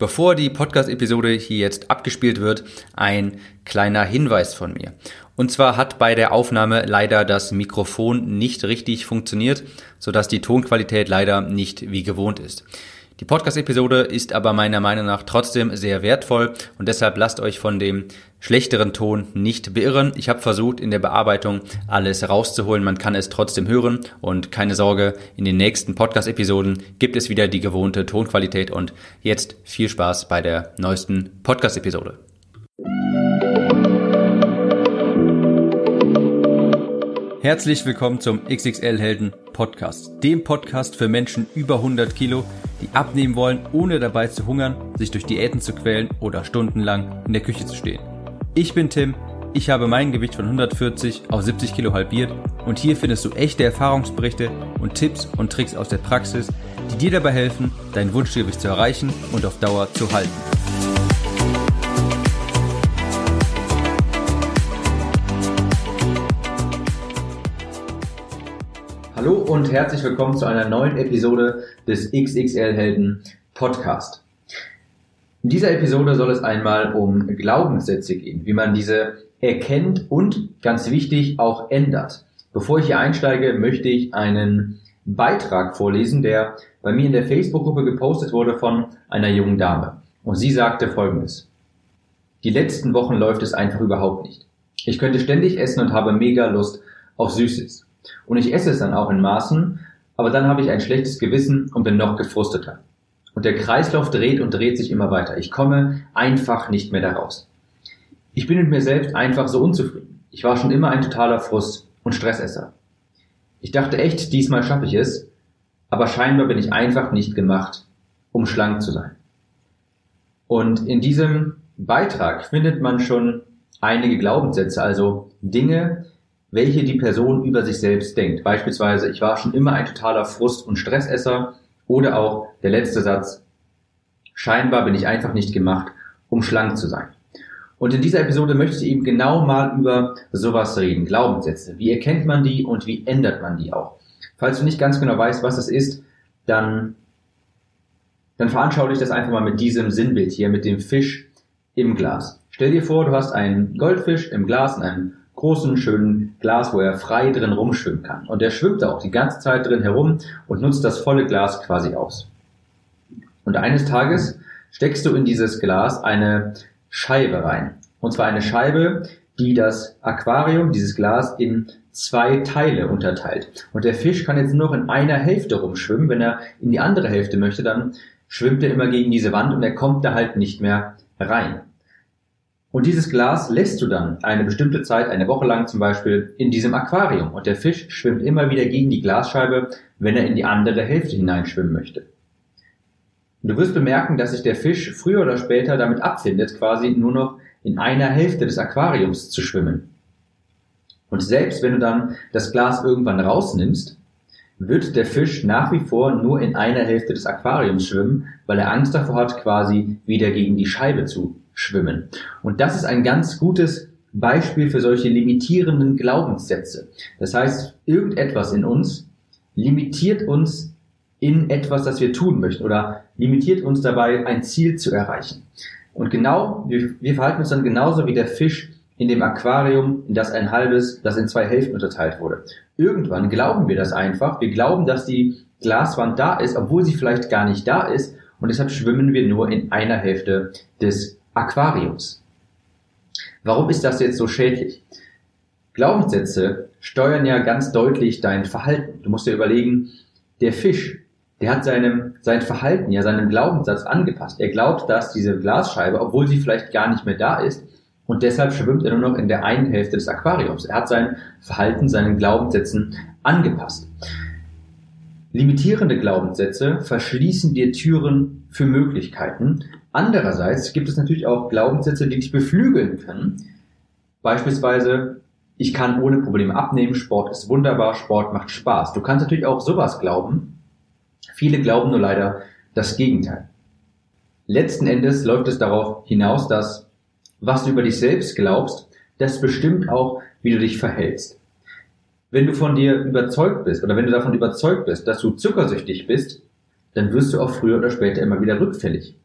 Bevor die Podcast-Episode hier jetzt abgespielt wird, ein kleiner Hinweis von mir. Und zwar hat bei der Aufnahme leider das Mikrofon nicht richtig funktioniert, sodass die Tonqualität leider nicht wie gewohnt ist. Die Podcast-Episode ist aber meiner Meinung nach trotzdem sehr wertvoll und deshalb lasst euch von dem schlechteren Ton nicht beirren. Ich habe versucht, in der Bearbeitung alles rauszuholen. Man kann es trotzdem hören und keine Sorge, in den nächsten Podcast-Episoden gibt es wieder die gewohnte Tonqualität und jetzt viel Spaß bei der neuesten Podcast-Episode. Herzlich willkommen zum XXL Helden Podcast, dem Podcast für Menschen über 100 Kilo, die abnehmen wollen, ohne dabei zu hungern, sich durch Diäten zu quälen oder stundenlang in der Küche zu stehen. Ich bin Tim, ich habe mein Gewicht von 140 auf 70 Kilo halbiert und hier findest du echte Erfahrungsberichte und Tipps und Tricks aus der Praxis, die dir dabei helfen, dein Wunschgewicht zu erreichen und auf Dauer zu halten. Hallo und herzlich willkommen zu einer neuen Episode des XXL Helden Podcast. In dieser Episode soll es einmal um Glaubenssätze gehen, wie man diese erkennt und ganz wichtig auch ändert. Bevor ich hier einsteige, möchte ich einen Beitrag vorlesen, der bei mir in der Facebook-Gruppe gepostet wurde von einer jungen Dame. Und sie sagte folgendes. Die letzten Wochen läuft es einfach überhaupt nicht. Ich könnte ständig essen und habe mega Lust auf Süßes. Und ich esse es dann auch in Maßen, aber dann habe ich ein schlechtes Gewissen und bin noch gefrusteter. Und der Kreislauf dreht und dreht sich immer weiter. Ich komme einfach nicht mehr daraus. Ich bin mit mir selbst einfach so unzufrieden. Ich war schon immer ein totaler Frust und Stressesser. Ich dachte echt, diesmal schaffe ich es, aber scheinbar bin ich einfach nicht gemacht, um schlank zu sein. Und in diesem Beitrag findet man schon einige Glaubenssätze, also Dinge, welche die Person über sich selbst denkt. Beispielsweise, ich war schon immer ein totaler Frust- und Stressesser oder auch der letzte Satz, scheinbar bin ich einfach nicht gemacht, um schlank zu sein. Und in dieser Episode möchte ich eben genau mal über sowas reden, Glaubenssätze. Wie erkennt man die und wie ändert man die auch? Falls du nicht ganz genau weißt, was es ist, dann, dann veranschauliche das einfach mal mit diesem Sinnbild hier, mit dem Fisch im Glas. Stell dir vor, du hast einen Goldfisch im Glas in einem großen, schönen Glas, wo er frei drin rumschwimmen kann. Und er schwimmt da auch die ganze Zeit drin herum und nutzt das volle Glas quasi aus. Und eines Tages steckst du in dieses Glas eine Scheibe rein. Und zwar eine Scheibe, die das Aquarium, dieses Glas, in zwei Teile unterteilt. Und der Fisch kann jetzt nur noch in einer Hälfte rumschwimmen. Wenn er in die andere Hälfte möchte, dann schwimmt er immer gegen diese Wand und er kommt da halt nicht mehr rein. Und dieses Glas lässt du dann eine bestimmte Zeit, eine Woche lang zum Beispiel, in diesem Aquarium. Und der Fisch schwimmt immer wieder gegen die Glasscheibe, wenn er in die andere Hälfte hineinschwimmen möchte. Und du wirst bemerken, dass sich der Fisch früher oder später damit abfindet, quasi nur noch in einer Hälfte des Aquariums zu schwimmen. Und selbst wenn du dann das Glas irgendwann rausnimmst, wird der Fisch nach wie vor nur in einer Hälfte des Aquariums schwimmen, weil er Angst davor hat, quasi wieder gegen die Scheibe zu schwimmen. Und das ist ein ganz gutes Beispiel für solche limitierenden Glaubenssätze. Das heißt, irgendetwas in uns limitiert uns in etwas, das wir tun möchten oder limitiert uns dabei, ein Ziel zu erreichen. Und genau, wir, wir verhalten uns dann genauso wie der Fisch in dem Aquarium, in das ein halbes, das in zwei Hälften unterteilt wurde. Irgendwann glauben wir das einfach. Wir glauben, dass die Glaswand da ist, obwohl sie vielleicht gar nicht da ist. Und deshalb schwimmen wir nur in einer Hälfte des Aquariums. Warum ist das jetzt so schädlich? Glaubenssätze steuern ja ganz deutlich dein Verhalten. Du musst dir überlegen, der Fisch, der hat seinem, sein Verhalten, ja seinem Glaubenssatz angepasst. Er glaubt, dass diese Glasscheibe, obwohl sie vielleicht gar nicht mehr da ist, und deshalb schwimmt er nur noch in der einen Hälfte des Aquariums. Er hat sein Verhalten seinen Glaubenssätzen angepasst. Limitierende Glaubenssätze verschließen dir Türen für Möglichkeiten. Andererseits gibt es natürlich auch Glaubenssätze, die dich beflügeln können. Beispielsweise, ich kann ohne Probleme abnehmen, Sport ist wunderbar, Sport macht Spaß. Du kannst natürlich auch sowas glauben. Viele glauben nur leider das Gegenteil. Letzten Endes läuft es darauf hinaus, dass was du über dich selbst glaubst, das bestimmt auch, wie du dich verhältst. Wenn du von dir überzeugt bist oder wenn du davon überzeugt bist, dass du zuckersüchtig bist, dann wirst du auch früher oder später immer wieder rückfällig.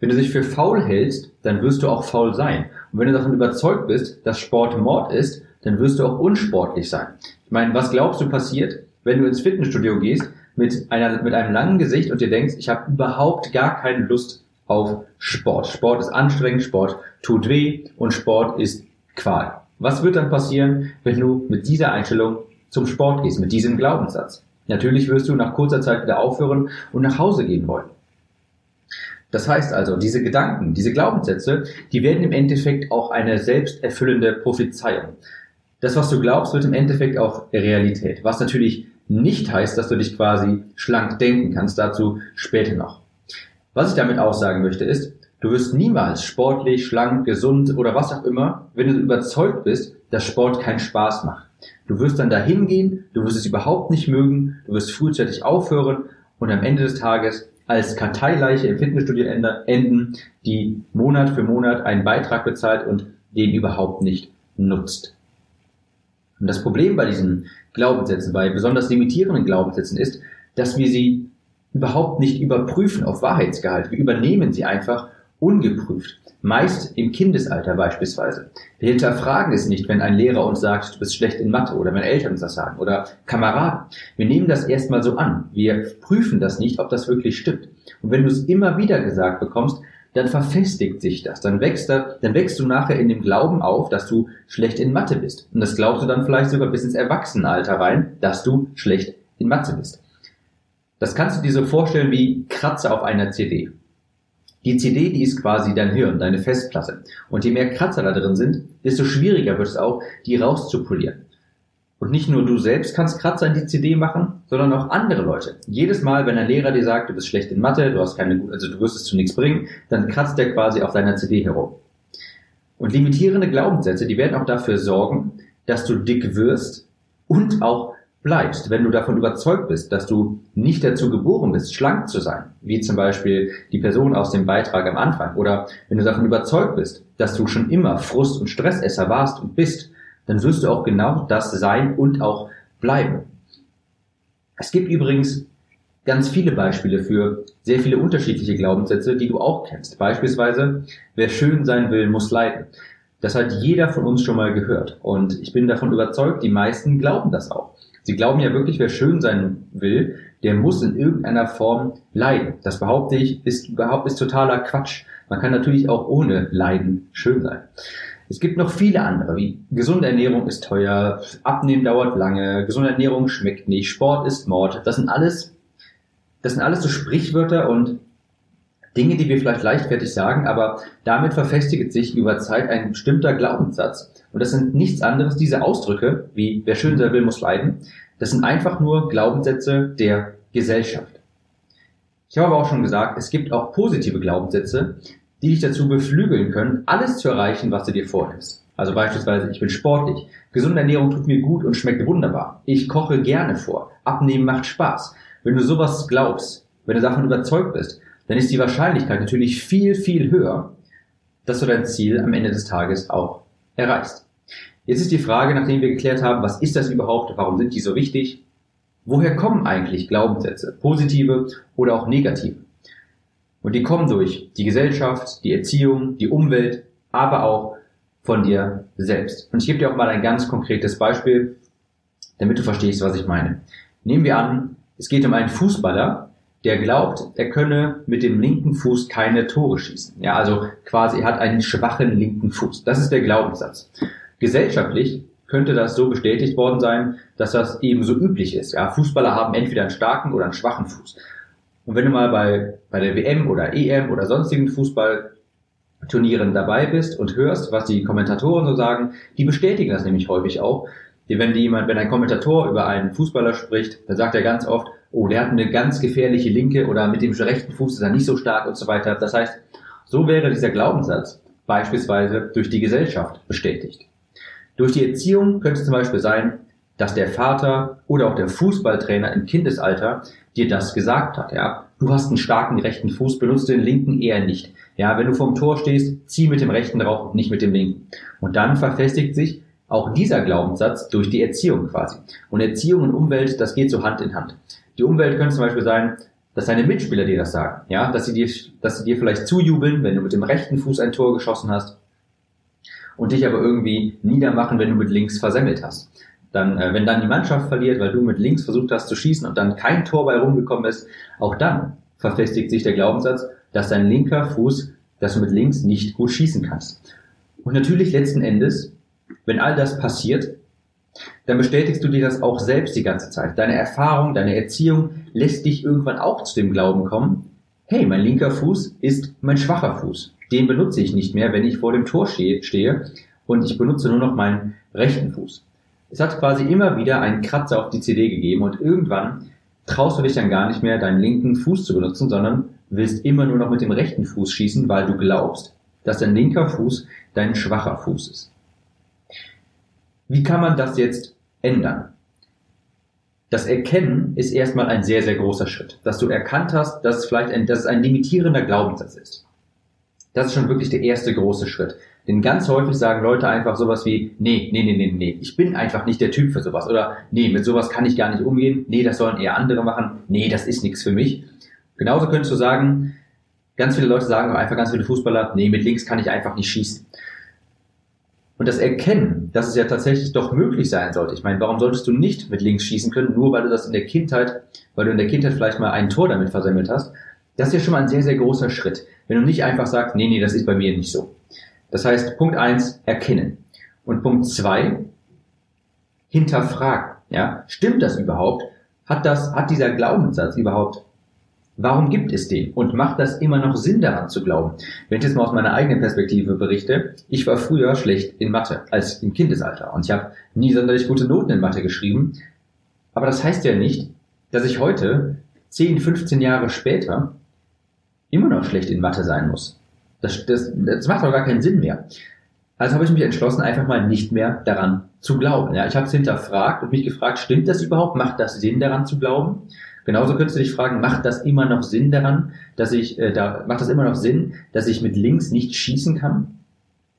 Wenn du dich für faul hältst, dann wirst du auch faul sein. Und wenn du davon überzeugt bist, dass Sport Mord ist, dann wirst du auch unsportlich sein. Ich meine, was glaubst du passiert, wenn du ins Fitnessstudio gehst mit, einer, mit einem langen Gesicht und dir denkst, ich habe überhaupt gar keine Lust auf Sport. Sport ist anstrengend, Sport tut weh und Sport ist Qual. Was wird dann passieren, wenn du mit dieser Einstellung zum Sport gehst, mit diesem Glaubenssatz? Natürlich wirst du nach kurzer Zeit wieder aufhören und nach Hause gehen wollen. Das heißt also, diese Gedanken, diese Glaubenssätze, die werden im Endeffekt auch eine selbsterfüllende Prophezeiung. Das, was du glaubst, wird im Endeffekt auch Realität. Was natürlich nicht heißt, dass du dich quasi schlank denken kannst. Dazu später noch. Was ich damit aussagen möchte ist, du wirst niemals sportlich, schlank, gesund oder was auch immer, wenn du überzeugt bist, dass Sport keinen Spaß macht. Du wirst dann dahin gehen, du wirst es überhaupt nicht mögen, du wirst frühzeitig aufhören und am Ende des Tages als Karteileiche im Fitnessstudio enden, die Monat für Monat einen Beitrag bezahlt und den überhaupt nicht nutzt. Und das Problem bei diesen Glaubenssätzen, bei besonders limitierenden Glaubenssätzen ist, dass wir sie überhaupt nicht überprüfen auf Wahrheitsgehalt. Wir übernehmen sie einfach ungeprüft. Meist im Kindesalter beispielsweise. Wir hinterfragen es nicht, wenn ein Lehrer uns sagt, du bist schlecht in Mathe oder wenn Eltern uns das sagen oder Kameraden. Wir nehmen das erstmal so an. Wir prüfen das nicht, ob das wirklich stimmt. Und wenn du es immer wieder gesagt bekommst, dann verfestigt sich das. Dann wächst, da, dann wächst du nachher in dem Glauben auf, dass du schlecht in Mathe bist. Und das glaubst du dann vielleicht sogar bis ins Erwachsenenalter rein, dass du schlecht in Mathe bist. Das kannst du dir so vorstellen wie Kratzer auf einer CD. Die CD, die ist quasi dein Hirn, deine Festplatte. Und je mehr Kratzer da drin sind, desto schwieriger wird es auch, die rauszupolieren. Und nicht nur du selbst kannst Kratzer in die CD machen, sondern auch andere Leute. Jedes Mal, wenn ein Lehrer dir sagt, du bist schlecht in Mathe, du hast keine, also du wirst es zu nichts bringen, dann kratzt der quasi auf deiner CD herum. Und limitierende Glaubenssätze, die werden auch dafür sorgen, dass du dick wirst und auch bleibst, wenn du davon überzeugt bist, dass du nicht dazu geboren bist, schlank zu sein, wie zum Beispiel die Person aus dem Beitrag am Anfang, oder wenn du davon überzeugt bist, dass du schon immer Frust- und Stressesser warst und bist, dann wirst du auch genau das sein und auch bleiben. Es gibt übrigens ganz viele Beispiele für sehr viele unterschiedliche Glaubenssätze, die du auch kennst. Beispielsweise, wer schön sein will, muss leiden. Das hat jeder von uns schon mal gehört. Und ich bin davon überzeugt, die meisten glauben das auch. Sie glauben ja wirklich, wer schön sein will, der muss in irgendeiner Form leiden. Das behaupte ich, ist überhaupt ist totaler Quatsch. Man kann natürlich auch ohne Leiden schön sein. Es gibt noch viele andere, wie gesunde Ernährung ist teuer, Abnehmen dauert lange, gesunde Ernährung schmeckt nicht, Sport ist Mord. Das sind alles, das sind alles so Sprichwörter und Dinge, die wir vielleicht leichtfertig sagen, aber damit verfestigt sich über Zeit ein bestimmter Glaubenssatz. Und das sind nichts anderes, diese Ausdrücke, wie wer schön sein will, muss leiden, das sind einfach nur Glaubenssätze der Gesellschaft. Ich habe aber auch schon gesagt, es gibt auch positive Glaubenssätze, die dich dazu beflügeln können, alles zu erreichen, was du dir vornimmst. Also beispielsweise, ich bin sportlich, gesunde Ernährung tut mir gut und schmeckt wunderbar. Ich koche gerne vor. Abnehmen macht Spaß. Wenn du sowas glaubst, wenn du davon überzeugt bist, dann ist die Wahrscheinlichkeit natürlich viel, viel höher, dass du dein Ziel am Ende des Tages auch erreichst. Jetzt ist die Frage, nachdem wir geklärt haben, was ist das überhaupt, warum sind die so wichtig, woher kommen eigentlich Glaubenssätze, positive oder auch negative? Und die kommen durch die Gesellschaft, die Erziehung, die Umwelt, aber auch von dir selbst. Und ich gebe dir auch mal ein ganz konkretes Beispiel, damit du verstehst, was ich meine. Nehmen wir an, es geht um einen Fußballer, der glaubt, er könne mit dem linken Fuß keine Tore schießen. Ja, also quasi, er hat einen schwachen linken Fuß. Das ist der Glaubenssatz. Gesellschaftlich könnte das so bestätigt worden sein, dass das eben so üblich ist. Ja, Fußballer haben entweder einen starken oder einen schwachen Fuß. Und wenn du mal bei, bei der WM oder EM oder sonstigen Fußballturnieren dabei bist und hörst, was die Kommentatoren so sagen, die bestätigen das nämlich häufig auch. Wenn jemand, wenn ein Kommentator über einen Fußballer spricht, dann sagt er ganz oft, oh, der hat eine ganz gefährliche linke oder mit dem rechten Fuß ist er nicht so stark und so weiter. Das heißt, so wäre dieser Glaubenssatz beispielsweise durch die Gesellschaft bestätigt. Durch die Erziehung könnte es zum Beispiel sein, dass der Vater oder auch der Fußballtrainer im Kindesalter dir das gesagt hat. Ja, du hast einen starken rechten Fuß, benutzt den linken eher nicht. Ja, wenn du vorm Tor stehst, zieh mit dem rechten drauf und nicht mit dem linken. Und dann verfestigt sich auch dieser Glaubenssatz durch die Erziehung quasi. Und Erziehung und Umwelt, das geht so Hand in Hand. Die Umwelt könnte zum Beispiel sein, dass deine Mitspieler dir das sagen, ja, dass sie dir, dass sie dir vielleicht zujubeln, wenn du mit dem rechten Fuß ein Tor geschossen hast und dich aber irgendwie niedermachen, wenn du mit links versemmelt hast. Dann, äh, wenn dann die Mannschaft verliert, weil du mit links versucht hast zu schießen und dann kein Tor bei rumgekommen ist, auch dann verfestigt sich der Glaubenssatz, dass dein linker Fuß, dass du mit links nicht gut schießen kannst. Und natürlich letzten Endes, wenn all das passiert, dann bestätigst du dir das auch selbst die ganze Zeit. Deine Erfahrung, deine Erziehung lässt dich irgendwann auch zu dem Glauben kommen, hey, mein linker Fuß ist mein schwacher Fuß. Den benutze ich nicht mehr, wenn ich vor dem Tor stehe und ich benutze nur noch meinen rechten Fuß. Es hat quasi immer wieder einen Kratzer auf die CD gegeben und irgendwann traust du dich dann gar nicht mehr, deinen linken Fuß zu benutzen, sondern willst immer nur noch mit dem rechten Fuß schießen, weil du glaubst, dass dein linker Fuß dein schwacher Fuß ist. Wie kann man das jetzt ändern? Das Erkennen ist erstmal ein sehr, sehr großer Schritt. Dass du erkannt hast, dass es vielleicht ein, dass es ein limitierender Glaubenssatz ist. Das ist schon wirklich der erste große Schritt. Denn ganz häufig sagen Leute einfach sowas wie, nee, nee, nee, nee, nee, ich bin einfach nicht der Typ für sowas. Oder nee, mit sowas kann ich gar nicht umgehen. Nee, das sollen eher andere machen. Nee, das ist nichts für mich. Genauso könntest du sagen, ganz viele Leute sagen einfach, ganz viele Fußballer, nee, mit links kann ich einfach nicht schießen. Und das Erkennen, dass es ja tatsächlich doch möglich sein sollte. Ich meine, warum solltest du nicht mit links schießen können, nur weil du das in der Kindheit, weil du in der Kindheit vielleicht mal ein Tor damit versemmelt hast? Das ist ja schon mal ein sehr, sehr großer Schritt. Wenn du nicht einfach sagst, nee, nee, das ist bei mir nicht so. Das heißt, Punkt eins erkennen. Und Punkt zwei hinterfragen. Ja, stimmt das überhaupt? Hat das, hat dieser Glaubenssatz überhaupt Warum gibt es den? Und macht das immer noch Sinn daran zu glauben? Wenn ich jetzt mal aus meiner eigenen Perspektive berichte, ich war früher schlecht in Mathe, als im Kindesalter. Und ich habe nie sonderlich gute Noten in Mathe geschrieben. Aber das heißt ja nicht, dass ich heute, 10, 15 Jahre später, immer noch schlecht in Mathe sein muss. Das, das, das macht doch gar keinen Sinn mehr. Also habe ich mich entschlossen, einfach mal nicht mehr daran zu glauben. Ja, ich habe es hinterfragt und mich gefragt, stimmt das überhaupt? Macht das Sinn, daran zu glauben? Genauso könntest du dich fragen, macht das immer noch Sinn daran, dass ich, äh, da, macht das immer noch Sinn, dass ich mit links nicht schießen kann?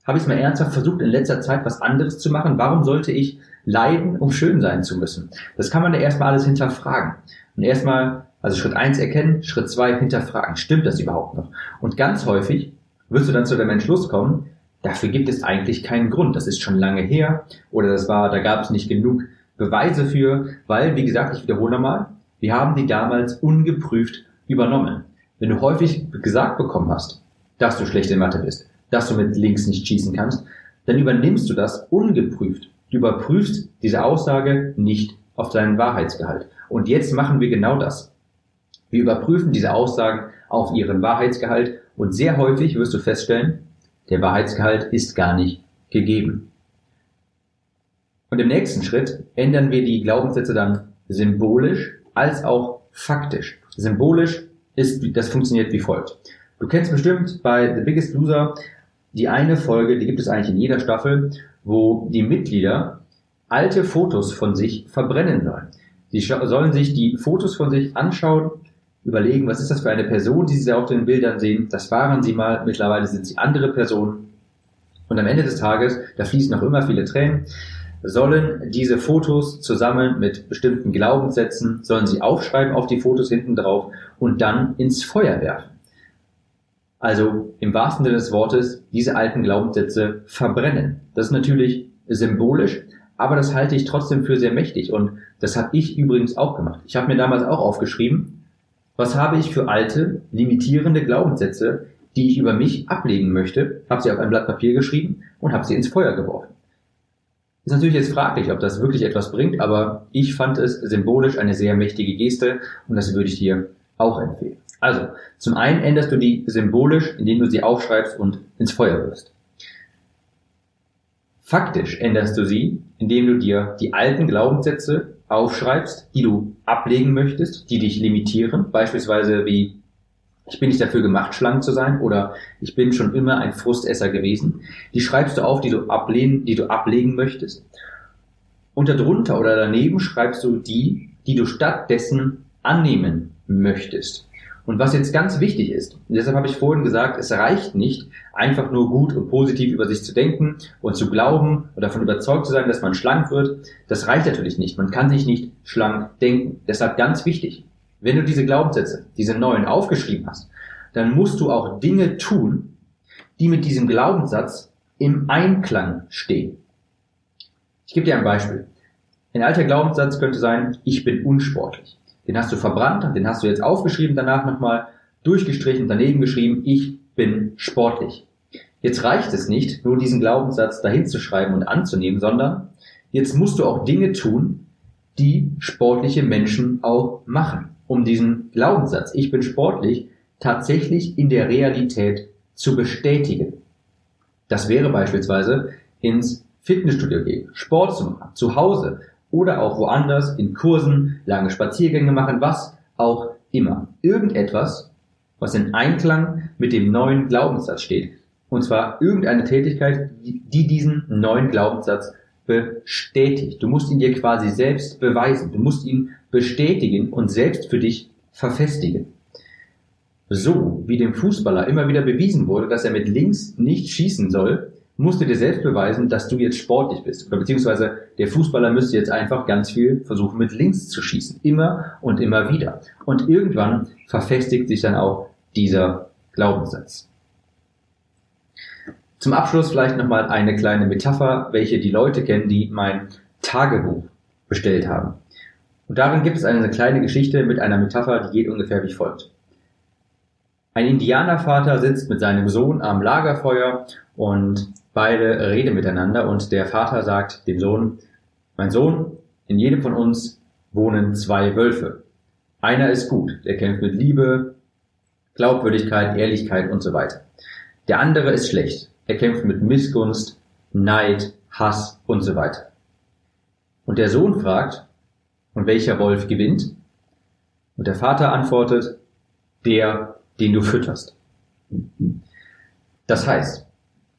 Habe ich es mal ernsthaft versucht, in letzter Zeit was anderes zu machen? Warum sollte ich leiden, um schön sein zu müssen? Das kann man ja erstmal alles hinterfragen. Und erstmal, also Schritt eins erkennen, Schritt zwei hinterfragen. Stimmt das überhaupt noch? Und ganz häufig wirst du dann zu dem Entschluss kommen, dafür gibt es eigentlich keinen Grund. Das ist schon lange her oder das war, da gab es nicht genug Beweise für, weil, wie gesagt, ich wiederhole nochmal, wir haben die damals ungeprüft übernommen. Wenn du häufig gesagt bekommen hast, dass du schlecht in Mathe bist, dass du mit links nicht schießen kannst, dann übernimmst du das ungeprüft. Du überprüfst diese Aussage nicht auf deinen Wahrheitsgehalt. Und jetzt machen wir genau das. Wir überprüfen diese Aussagen auf ihren Wahrheitsgehalt und sehr häufig wirst du feststellen, der Wahrheitsgehalt ist gar nicht gegeben. Und im nächsten Schritt ändern wir die Glaubenssätze dann symbolisch als auch faktisch. Symbolisch ist, das funktioniert wie folgt. Du kennst bestimmt bei The Biggest Loser die eine Folge, die gibt es eigentlich in jeder Staffel, wo die Mitglieder alte Fotos von sich verbrennen sollen. Sie sollen sich die Fotos von sich anschauen, überlegen, was ist das für eine Person, die sie auf den Bildern sehen. Das waren sie mal, mittlerweile sind sie andere Personen. Und am Ende des Tages, da fließen noch immer viele Tränen, sollen diese Fotos zusammen mit bestimmten Glaubenssätzen, sollen sie aufschreiben auf die Fotos hinten drauf und dann ins Feuer werfen. Also im wahrsten Sinne des Wortes diese alten Glaubenssätze verbrennen. Das ist natürlich symbolisch, aber das halte ich trotzdem für sehr mächtig und das habe ich übrigens auch gemacht. Ich habe mir damals auch aufgeschrieben, was habe ich für alte, limitierende Glaubenssätze, die ich über mich ablegen möchte, habe sie auf ein Blatt Papier geschrieben und habe sie ins Feuer geworfen. Ist natürlich jetzt fraglich, ob das wirklich etwas bringt, aber ich fand es symbolisch eine sehr mächtige Geste und das würde ich dir auch empfehlen. Also, zum einen änderst du die symbolisch, indem du sie aufschreibst und ins Feuer wirst. Faktisch änderst du sie, indem du dir die alten Glaubenssätze aufschreibst, die du ablegen möchtest, die dich limitieren, beispielsweise wie ich bin nicht dafür gemacht, schlank zu sein oder ich bin schon immer ein Frustesser gewesen. Die schreibst du auf, die du ablehnen, die du ablegen möchtest. Und darunter oder daneben schreibst du die, die du stattdessen annehmen möchtest. Und was jetzt ganz wichtig ist, deshalb habe ich vorhin gesagt, es reicht nicht, einfach nur gut und positiv über sich zu denken und zu glauben und davon überzeugt zu sein, dass man schlank wird. Das reicht natürlich nicht. Man kann sich nicht schlank denken. Deshalb ganz wichtig. Wenn du diese Glaubenssätze, diese neuen aufgeschrieben hast, dann musst du auch Dinge tun, die mit diesem Glaubenssatz im Einklang stehen. Ich gebe dir ein Beispiel. Ein alter Glaubenssatz könnte sein, ich bin unsportlich. Den hast du verbrannt, den hast du jetzt aufgeschrieben, danach nochmal durchgestrichen, daneben geschrieben, ich bin sportlich. Jetzt reicht es nicht, nur diesen Glaubenssatz dahin zu schreiben und anzunehmen, sondern jetzt musst du auch Dinge tun, die sportliche Menschen auch machen, um diesen Glaubenssatz, ich bin sportlich, tatsächlich in der Realität zu bestätigen. Das wäre beispielsweise ins Fitnessstudio gehen, Sport zu machen, zu Hause oder auch woanders in Kursen, lange Spaziergänge machen, was auch immer. Irgendetwas, was in Einklang mit dem neuen Glaubenssatz steht. Und zwar irgendeine Tätigkeit, die diesen neuen Glaubenssatz bestätigt. Du musst ihn dir quasi selbst beweisen. Du musst ihn bestätigen und selbst für dich verfestigen. So wie dem Fußballer immer wieder bewiesen wurde, dass er mit links nicht schießen soll, musst du dir selbst beweisen, dass du jetzt sportlich bist. Oder beziehungsweise der Fußballer müsste jetzt einfach ganz viel versuchen, mit links zu schießen. Immer und immer wieder. Und irgendwann verfestigt sich dann auch dieser Glaubenssatz. Zum Abschluss vielleicht nochmal eine kleine Metapher, welche die Leute kennen, die mein Tagebuch bestellt haben. Und darin gibt es eine kleine Geschichte mit einer Metapher, die geht ungefähr wie folgt. Ein Indianervater sitzt mit seinem Sohn am Lagerfeuer und Beide reden miteinander und der Vater sagt dem Sohn, mein Sohn, in jedem von uns wohnen zwei Wölfe. Einer ist gut, der kämpft mit Liebe, Glaubwürdigkeit, Ehrlichkeit und so weiter. Der andere ist schlecht, er kämpft mit Missgunst, Neid, Hass und so weiter. Und der Sohn fragt, und welcher Wolf gewinnt? Und der Vater antwortet, der, den du fütterst. Das heißt,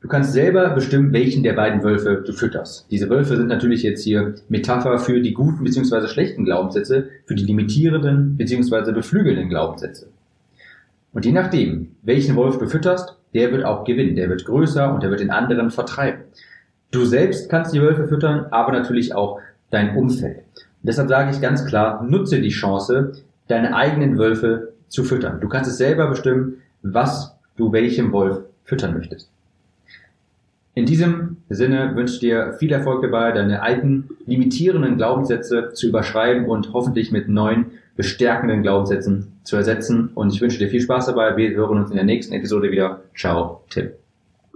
Du kannst selber bestimmen, welchen der beiden Wölfe du fütterst. Diese Wölfe sind natürlich jetzt hier Metapher für die guten bzw. schlechten Glaubenssätze, für die limitierenden bzw. beflügelnden Glaubenssätze. Und je nachdem, welchen Wolf du fütterst, der wird auch gewinnen, der wird größer und der wird den anderen vertreiben. Du selbst kannst die Wölfe füttern, aber natürlich auch dein Umfeld. Deshalb sage ich ganz klar, nutze die Chance, deine eigenen Wölfe zu füttern. Du kannst es selber bestimmen, was du welchem Wolf füttern möchtest. In diesem Sinne wünsche ich dir viel Erfolg dabei, deine alten limitierenden Glaubenssätze zu überschreiben und hoffentlich mit neuen bestärkenden Glaubenssätzen zu ersetzen. Und ich wünsche dir viel Spaß dabei. Wir hören uns in der nächsten Episode wieder. Ciao, Tim.